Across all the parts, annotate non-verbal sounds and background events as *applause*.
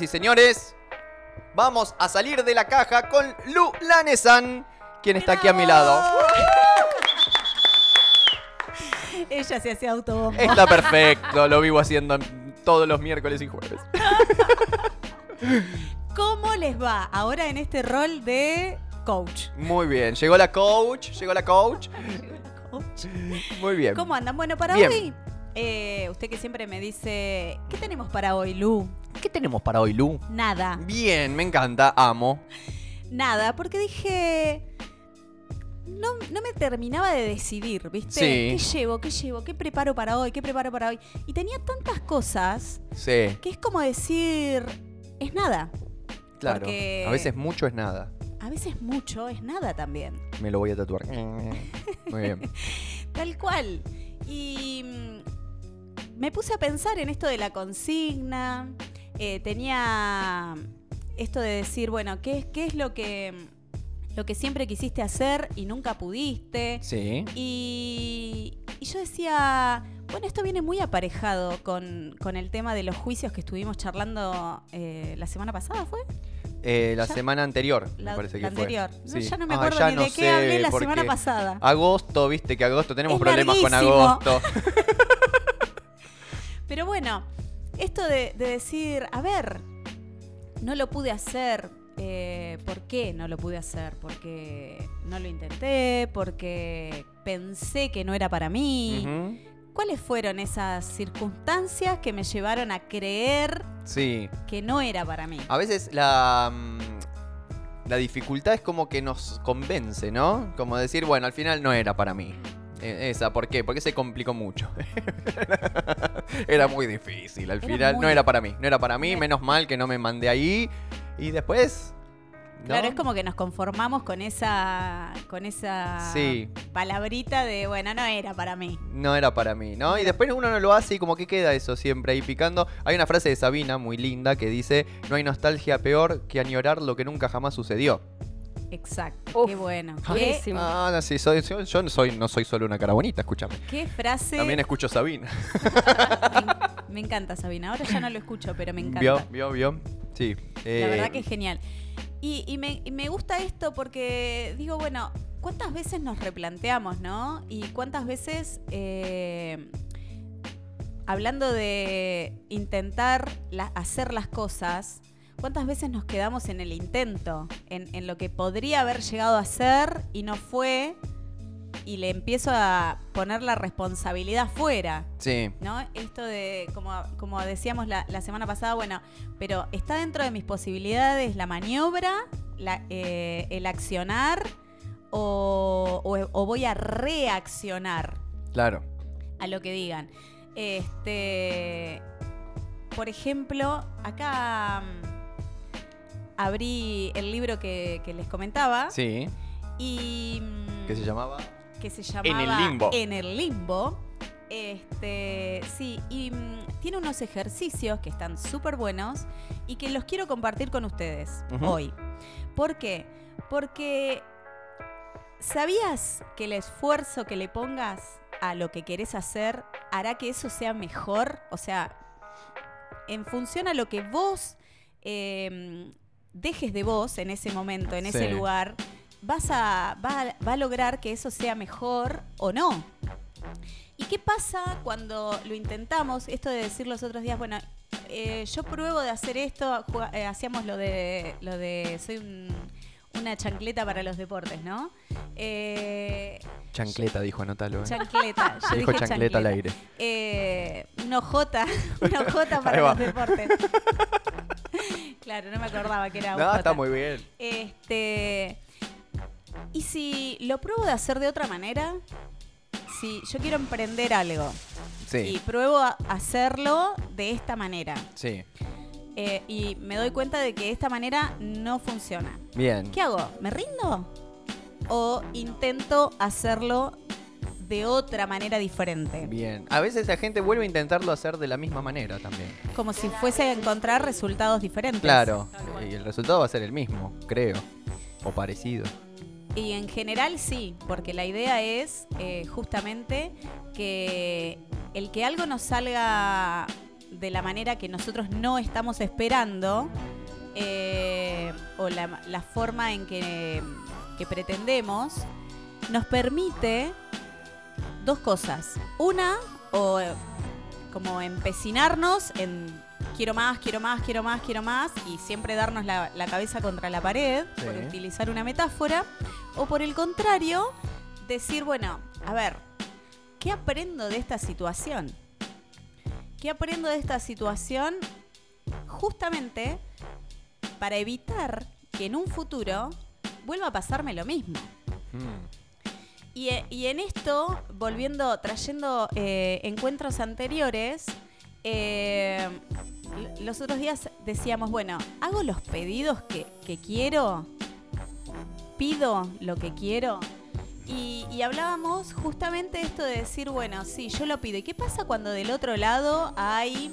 y señores, vamos a salir de la caja con Lu Lanesan, quien está aquí a mi lado. *laughs* Ella se hacía autobombo. Está perfecto, lo vivo haciendo todos los miércoles y jueves. *laughs* ¿Cómo les va ahora en este rol de coach? Muy bien, llegó la coach, llegó la coach. *laughs* Coach. Muy bien. ¿Cómo andan? Bueno, para Bien. hoy, eh, usted que siempre me dice, ¿qué tenemos para hoy, Lu? ¿Qué tenemos para hoy, Lu? Nada, Bien, me encanta, amo. nada, porque dije, no, no me terminaba de decidir, ¿viste? Sí. ¿Qué llevo? ¿Qué llevo? ¿Qué preparo para hoy? ¿Qué preparo para hoy? Y tenía tantas cosas Sí, que es como decir, es nada. claro. Porque- A veces mucho es nada. A veces mucho es nada también. Me lo voy a tatuar. *laughs* Muy bien. Tal cual. Y mm, me puse a pensar en esto de la consigna. Eh, tenía esto de decir, bueno, ¿qué, qué es lo que, lo que siempre quisiste hacer y nunca pudiste? Sí. Y, y yo decía, bueno, esto viene muy aparejado con, con el tema de los juicios que estuvimos charlando eh, la semana pasada, ¿fue? Eh, la Ya- semana anterior, La, me parece que la fue. anterior. No, Sí. ya no me Ah, acuerdo ni no de qué hablé la semana pasada. Agosto, viste que agosto tenemos Es problemas con agosto. *laughs* Pero bueno, esto de, de decir, a ver, no lo pude hacer. eh, ¿Por qué no lo pude hacer? Porque no lo intenté, porque pensé que no era para mí. ¿Cuáles fueron esas circunstancias que me llevaron a creer Sí. que no era para mí? A veces la, mm, la dificultad es como que nos convence, ¿no? Como decir, bueno, al final no era para mí. Eh, Esa, ¿por qué? Porque se complicó mucho. *laughs* era muy difícil. Al Era final muy- no era para mí. No era para mí, menos mal que no me mandé ahí. Y después. ¿no? Claro, es como que nos conformamos con esa, con esa Sí. palabrita de, bueno, no era para mí. No era para mí, ¿no? Y después uno no lo hace y como que queda eso siempre ahí picando. Hay una frase de Sabina muy linda que dice, no hay nostalgia peor que añorar lo que nunca jamás sucedió. Exacto. Uf, qué bueno. Qué, buenísimo. Ah, no, sí, soy, yo, yo no, soy, no soy solo una cara bonita, escúchame. qué frase. También escucho Sabina. Me encanta Sabina. Ahora ya no lo escucho, pero me encanta. ¿Vio? ¿Vio? ¿Vio? Sí. La eh, verdad que es genial. Y, y me, y me gusta esto porque digo, bueno, ¿cuántas veces nos replanteamos, no? Y cuántas veces, eh, hablando de intentar la- hacer las cosas, ¿cuántas veces nos quedamos en el intento? En, en lo que podría haber llegado a ser y no fue, y le empiezo a poner la responsabilidad fuera. Sí. ¿no? Esto de, como, como decíamos la, la semana pasada, bueno, pero está dentro de mis posibilidades la maniobra, la- eh, el accionar o, o- o voy a reaccionar Claro. a lo que digan. Este, por ejemplo, acá abrí el libro que, que les comentaba Sí. y mm, ¿Qué se llamaba? que se llamaba En el limbo. En el limbo. Este, sí, y mm, tiene unos ejercicios que están súper buenos y que los quiero compartir con ustedes hoy. ¿Por qué? Porque ¿sabías que el esfuerzo que le pongas a lo que querés hacer hará que eso sea mejor? O sea, en función a lo que vos eh, dejes de vos en ese momento, en ese lugar, vas a, va, va a lograr que eso sea mejor o no. ¿Y qué pasa cuando lo intentamos? Esto de decir los otros días, bueno, eh, yo pruebo de hacer esto, eh, hacíamos lo de, lo de, soy un- una chancleta para los deportes, ¿no? Eh, Chancleta, dijo, anótalo. ¿eh? chancleta, yo *laughs* Dijo dije chancleta al aire. Eh, una ojota, *laughs* una ojota para los deportes. *laughs* claro, no me acordaba que era No, ojota. está muy bien. Este. Y si lo pruebo de hacer de otra manera, si yo quiero emprender algo y Sí. pruebo a hacerlo de esta manera Sí. eh, y me doy cuenta de que esta manera no funciona, Bien. ¿qué hago? ¿Me rindo? ¿O intento hacerlo de otra manera diferente? Bien. A veces la gente vuelve a intentarlo hacer de la misma manera también. Como si fuese a encontrar resultados diferentes. Claro. Y el resultado va a ser el mismo, creo. O parecido. Y en general sí, porque la idea es eh, justamente que el que algo nos salga de la manera que nosotros no estamos esperando eh, o la, la forma en que, que pretendemos, nos permite dos cosas. Una, o eh, como empecinarnos en quiero más, quiero más, quiero más, quiero más, y siempre darnos la, la cabeza contra la pared, Sí. por utilizar una metáfora. O por el contrario, decir, bueno, a ver, ¿qué aprendo de esta situación? ¿Qué aprendo de esta situación justamente para evitar que en un futuro vuelva a pasarme lo mismo? Mm. Y, e- y en esto, volviendo, trayendo eh, encuentros anteriores, eh, los otros días decíamos, bueno, hago los pedidos que, quiero, pido lo que quiero. Y, hablábamos justamente esto de decir, bueno, sí, yo lo pido. ¿Y qué pasa cuando del otro lado hay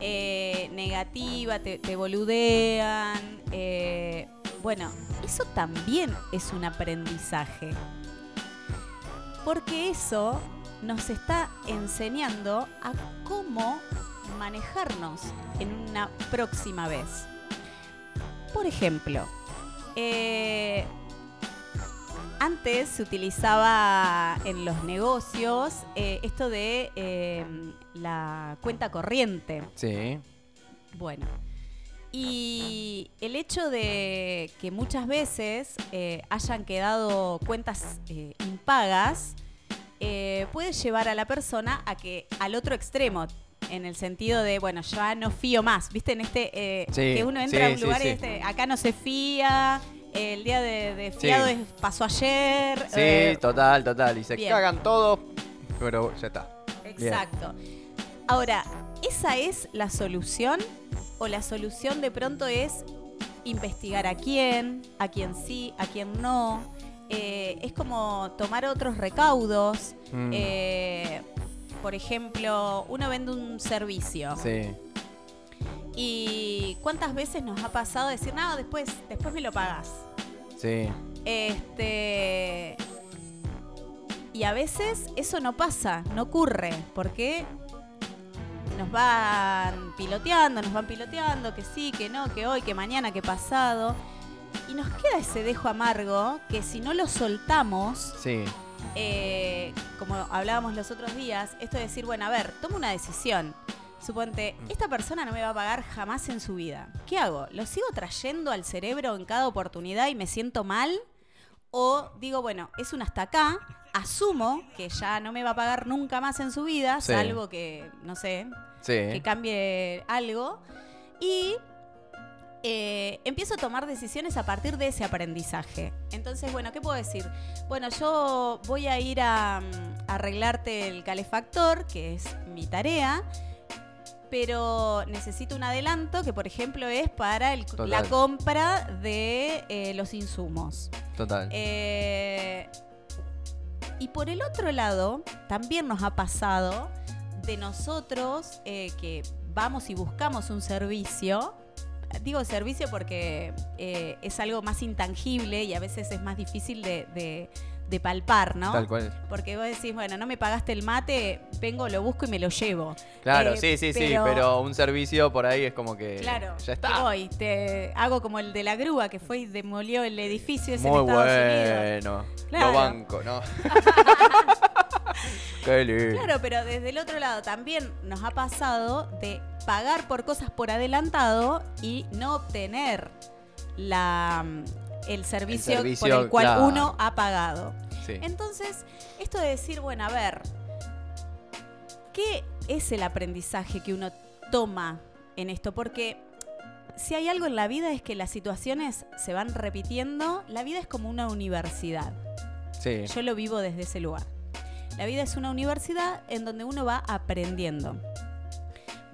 eh, negativa, te, te boludean? eh, bueno, eso también es un aprendizaje. Porque eso nos está enseñando a cómo manejarnos en una próxima vez. Por ejemplo, eh, antes se utilizaba en los negocios eh, esto de eh, la cuenta corriente. Sí. Bueno, y el hecho de que muchas veces eh, hayan quedado cuentas eh, impagas eh, puede llevar a la persona a que al otro extremo, en el sentido de, bueno, ya no fío más, ¿viste? En este, Sí, que uno entra sí, a un lugar sí. y este, acá no se fía, el día de, de fiado es- pasó ayer. Sí, total, total. Y se bien. cagan todos, pero ya está. Bien. Exacto. Ahora, ¿esa es la solución? ¿O la solución de pronto es investigar a quién, a quién sí, a quién no? Eh, es como tomar otros recaudos. Mm. Eh, por ejemplo, uno vende un servicio. Sí. ¿Y cuántas veces nos ha pasado decir, no, después, después me lo pagas? Sí. Este. Y a veces eso no pasa, no ocurre, porque nos van piloteando, nos van piloteando, que sí, que no, que hoy, que mañana, que pasado. Y nos queda ese dejo amargo que si no lo soltamos, Sí. eh, como hablábamos los otros días, esto de decir, bueno, a ver, tomo una decisión. Suponte, esta persona no me va a pagar jamás en su vida. ¿Qué hago? ¿Lo sigo trayendo al cerebro en cada oportunidad y me siento mal? O digo, bueno, es un hasta acá, asumo que ya no me va a pagar nunca más en su vida, Sí. salvo que, no sé, Sí. que cambie algo. Y eh, empiezo a tomar decisiones a partir de ese aprendizaje. Entonces, bueno, ¿qué puedo decir? Bueno, yo voy a ir a, mm, a arreglarte el calefactor, que es mi tarea. Pero necesito un adelanto que, por ejemplo, es para el- la compra de eh, los insumos. Total. Eh, y por el otro lado, también nos ha pasado de nosotros eh, que vamos y buscamos un servicio. Digo servicio porque eh, es algo más intangible y a veces es más difícil de, de- de palpar, ¿no? Tal cual. Porque vos decís, bueno, no me pagaste el mate, vengo, lo busco y me lo llevo. Claro, Eh, sí, sí, sí, pero- un servicio por ahí es como que Claro, ya está. voy, te hago como el de la grúa que fue y demolió el edificio ese Muy en bueno. Claro. Lo banco, ¿no? *laughs* Qué lindo. Claro, pero desde el otro lado también nos ha pasado de pagar por cosas por adelantado y no obtener la, el, servicio por servicio, el cual claro. uno ha pagado. Sí. Entonces, esto de decir, bueno, a ver, ¿qué es el aprendizaje que uno toma en esto? Porque si hay algo en la vida es que las situaciones se van repitiendo, la vida es como una universidad. Sí. Yo lo vivo desde ese lugar. La vida es una universidad en donde uno va aprendiendo.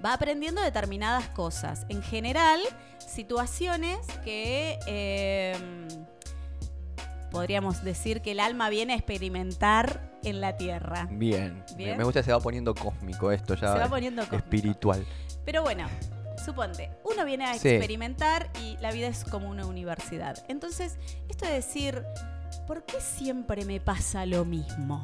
Va aprendiendo determinadas cosas. En general, situaciones que eh, podríamos decir que el alma viene a experimentar en la tierra. Bien. Bien. Me gusta, se va poniendo cósmico esto ya. Se va poniendo cósmico. espiritual. Pero bueno, suponte, uno viene a Sí. experimentar y la vida es como una universidad. Entonces, esto de decir, ¿por qué siempre me pasa lo mismo?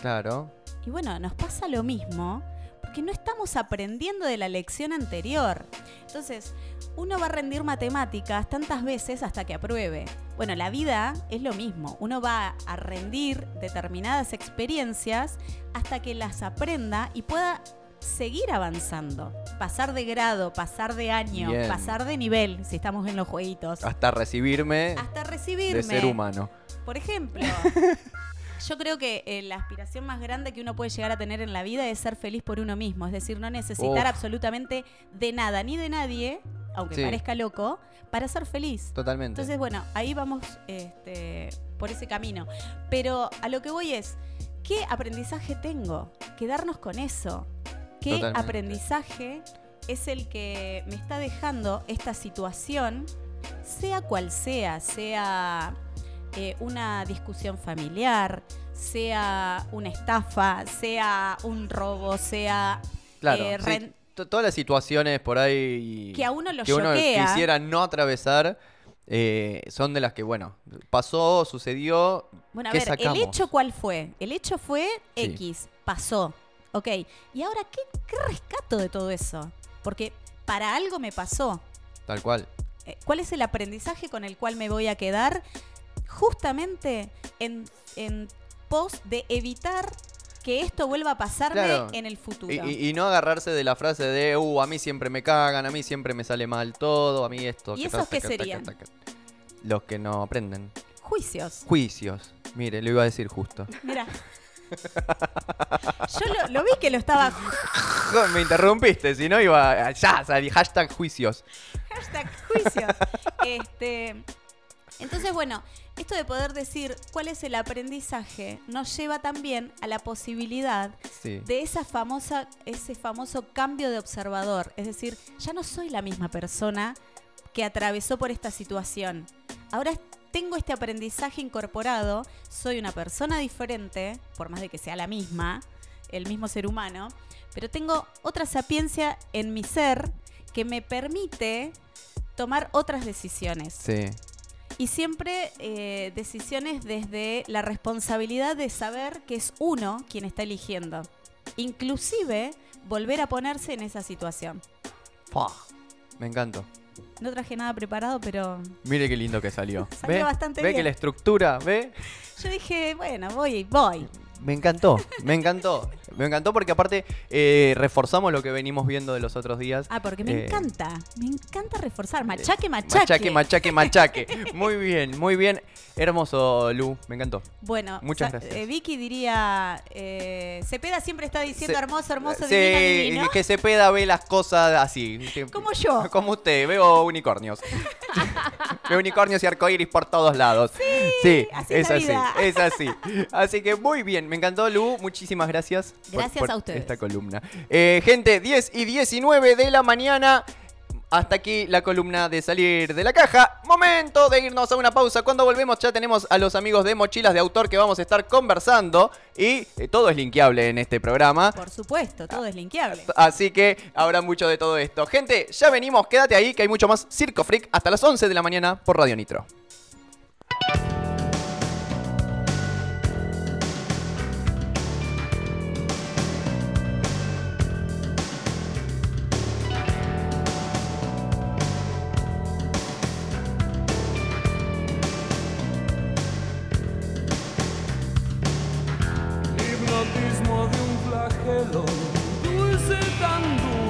Claro. Y bueno, nos pasa lo mismo porque no estamos aprendiendo de la lección anterior. Entonces, uno va a rendir matemáticas tantas veces hasta que apruebe. Bueno, la vida es lo mismo. Uno va a rendir determinadas experiencias hasta que las aprenda y pueda seguir avanzando. Pasar de grado, pasar de año, Bien. pasar de nivel, si estamos en los jueguitos. Hasta recibirme Hasta recibirme. de ser humano. Por ejemplo, *laughs* yo creo que eh, la aspiración más grande que uno puede llegar a tener en la vida es ser feliz por uno mismo. Es decir, no necesitar Uf. absolutamente de nada ni de nadie, aunque Sí. parezca loco, para ser feliz. Totalmente. Entonces, bueno, ahí vamos este, por ese camino. Pero a lo que voy es, ¿qué aprendizaje tengo? Quedarnos con eso. ¿Qué Totalmente. aprendizaje es el que me está dejando esta situación, sea cual sea, sea eh, una discusión familiar, sea una estafa, sea un robo, sea claro. eh, sí, todas las situaciones por ahí que a uno lo que uno quisiera no atravesar eh, son de las que, bueno, pasó, sucedió. Bueno, a ¿qué ver, sacamos? ¿el hecho cuál fue? El hecho fue Sí. X, pasó. Ok, y ahora, ¿qué, ¿qué rescato de todo eso? Porque para algo me pasó. Tal cual. ¿Cuál es el aprendizaje con el cual me voy a quedar? Justamente en, en pos de evitar que esto vuelva a pasarme Claro. en el futuro. Y, no agarrarse de la frase de, uh, a mí siempre me cagan, a mí siempre me sale mal todo, a mí esto. ¿Y que esos qué taca, serían? taca. Los que no aprenden. Juicios. Juicios. Mire, lo iba a decir justo. Mira. *laughs* Yo lo, lo vi que lo estaba. me interrumpiste, si no iba. Ya, salí, hashtag juicios. Hashtag juicios. Este, entonces, bueno, esto de poder decir cuál es el aprendizaje nos lleva también a la posibilidad Sí. de esa famosa, ese famoso cambio de observador. Es decir, ya no soy la misma persona que atravesó por esta situación. Ahora tengo este aprendizaje incorporado, soy una persona diferente, por más de que sea la misma, el mismo ser humano, pero tengo otra sapiencia en mi ser que me permite tomar otras decisiones. Sí. Y siempre eh, decisiones desde la responsabilidad de saber que es uno quien está eligiendo. Inclusive volver a ponerse en esa situación. Fua, Me encantó. No traje nada preparado, pero Mire qué lindo que salió. *laughs* Salió ¿Ve? bastante ¿Ve bien. que la estructura, ve? yo dije, bueno, voy, voy. Me encantó, me encantó. Me encantó porque aparte eh, reforzamos lo que venimos viendo de los otros días. Ah, porque me Eh, encanta, me encanta reforzar. Machaque, machaque. Machaque, machaque, machaque. Muy bien, muy bien. Hermoso, Lu, me encantó. Bueno, Muchas gracias. eh, Vicky diría, eh, Cepeda siempre está diciendo Se- hermoso, hermoso, Sí, divino, divino. que Cepeda ve las cosas así. Como yo. *laughs* Como usted, veo unicornios. *laughs* veo unicornios y arcoíris por todos lados. Sí, así es es así, es así. Así que muy bien, me encantó, Lu. Muchísimas gracias. por- Gracias por a ustedes. Esta columna. Eh, gente, 10 y 19 de la mañana. Hasta aquí la columna de salir de la caja. Momento de irnos a una pausa. Cuando volvemos ya tenemos a los amigos de Mochilas de Autor que vamos a estar conversando. Y eh, todo es linkeable en este programa. Por supuesto, todo es linkeable. Así que habrá mucho de todo esto. Gente, ya venimos, quédate ahí que hay mucho más Circo Freak hasta las 11 de la mañana por Radio Nitro. Flagelo, dulce tan dulce.